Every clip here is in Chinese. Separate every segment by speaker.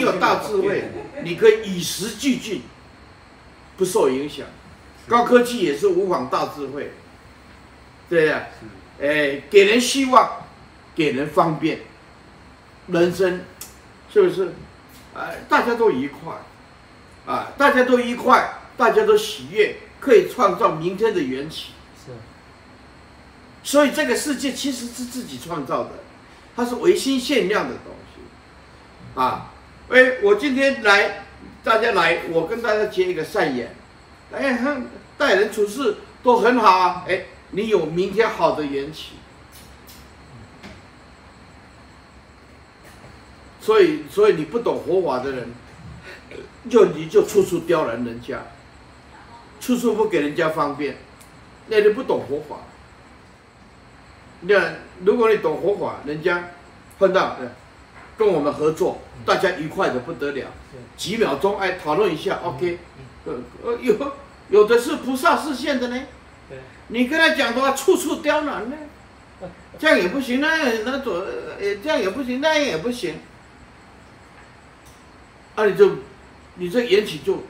Speaker 1: 你有大智慧，你可以与时俱进，不受影响。高科技也是无仿大智慧，对呀，哎，给人希望，给人方便，人生是不是？哎，大家都愉快，啊，大家都愉快，大家都喜悦，可以创造明天的缘起。是。所以这个世界其实是自己创造的，它是唯心限量的东西，啊，哎，我今天来，大家来，我跟大家结一个善缘，哎，哼。待人处事都很好啊，哎，你有明天好的缘起，所以所以你不懂佛法的人，就你就处处刁难人家，处处不给人家方便，那你不懂佛法。那如果你懂佛法，人家碰到跟我们合作，大家愉快的不得了，几秒钟哎讨论一下，OK，呃呃有。有的是菩萨视线的呢，你跟他讲的话，处处刁难呢，这样也不行，那那左，呃，这样也不行，那样也不行，啊，你就，你这缘起就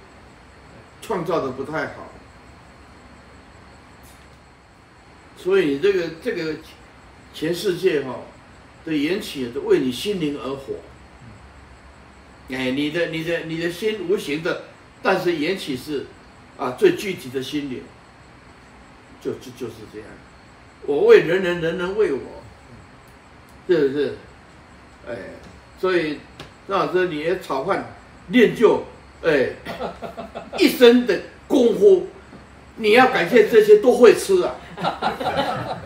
Speaker 1: 创造的不太好，所以你这个这个全世界哈的缘起都为你心灵而活，哎，你的你的你的心无形的，但是缘起是。啊，最具体的心灵，就就就是这样。我为人人，人人为我，是不是？哎，所以张老师，你的炒饭练就哎一身的功夫，你要感谢这些都会吃啊，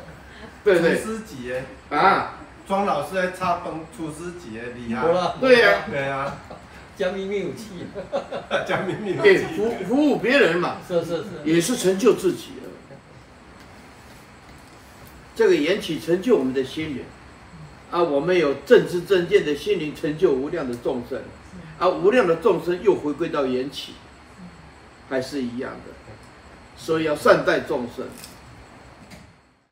Speaker 1: 对不对？
Speaker 2: 厨师级的
Speaker 1: 啊，
Speaker 2: 庄老师在炒饭，厨师级的厉害。
Speaker 1: 对呀，
Speaker 2: 对呀。
Speaker 3: 将秘密武器，
Speaker 2: 将秘密武
Speaker 1: 器，服服务别人嘛，
Speaker 3: 是是是，
Speaker 1: 也是成就自己的。这个缘起成就我们的心灵，啊，我们有正知正见的心灵，成就无量的众生，啊，无量的众生又回归到缘起，还是一样的，所以要善待众生。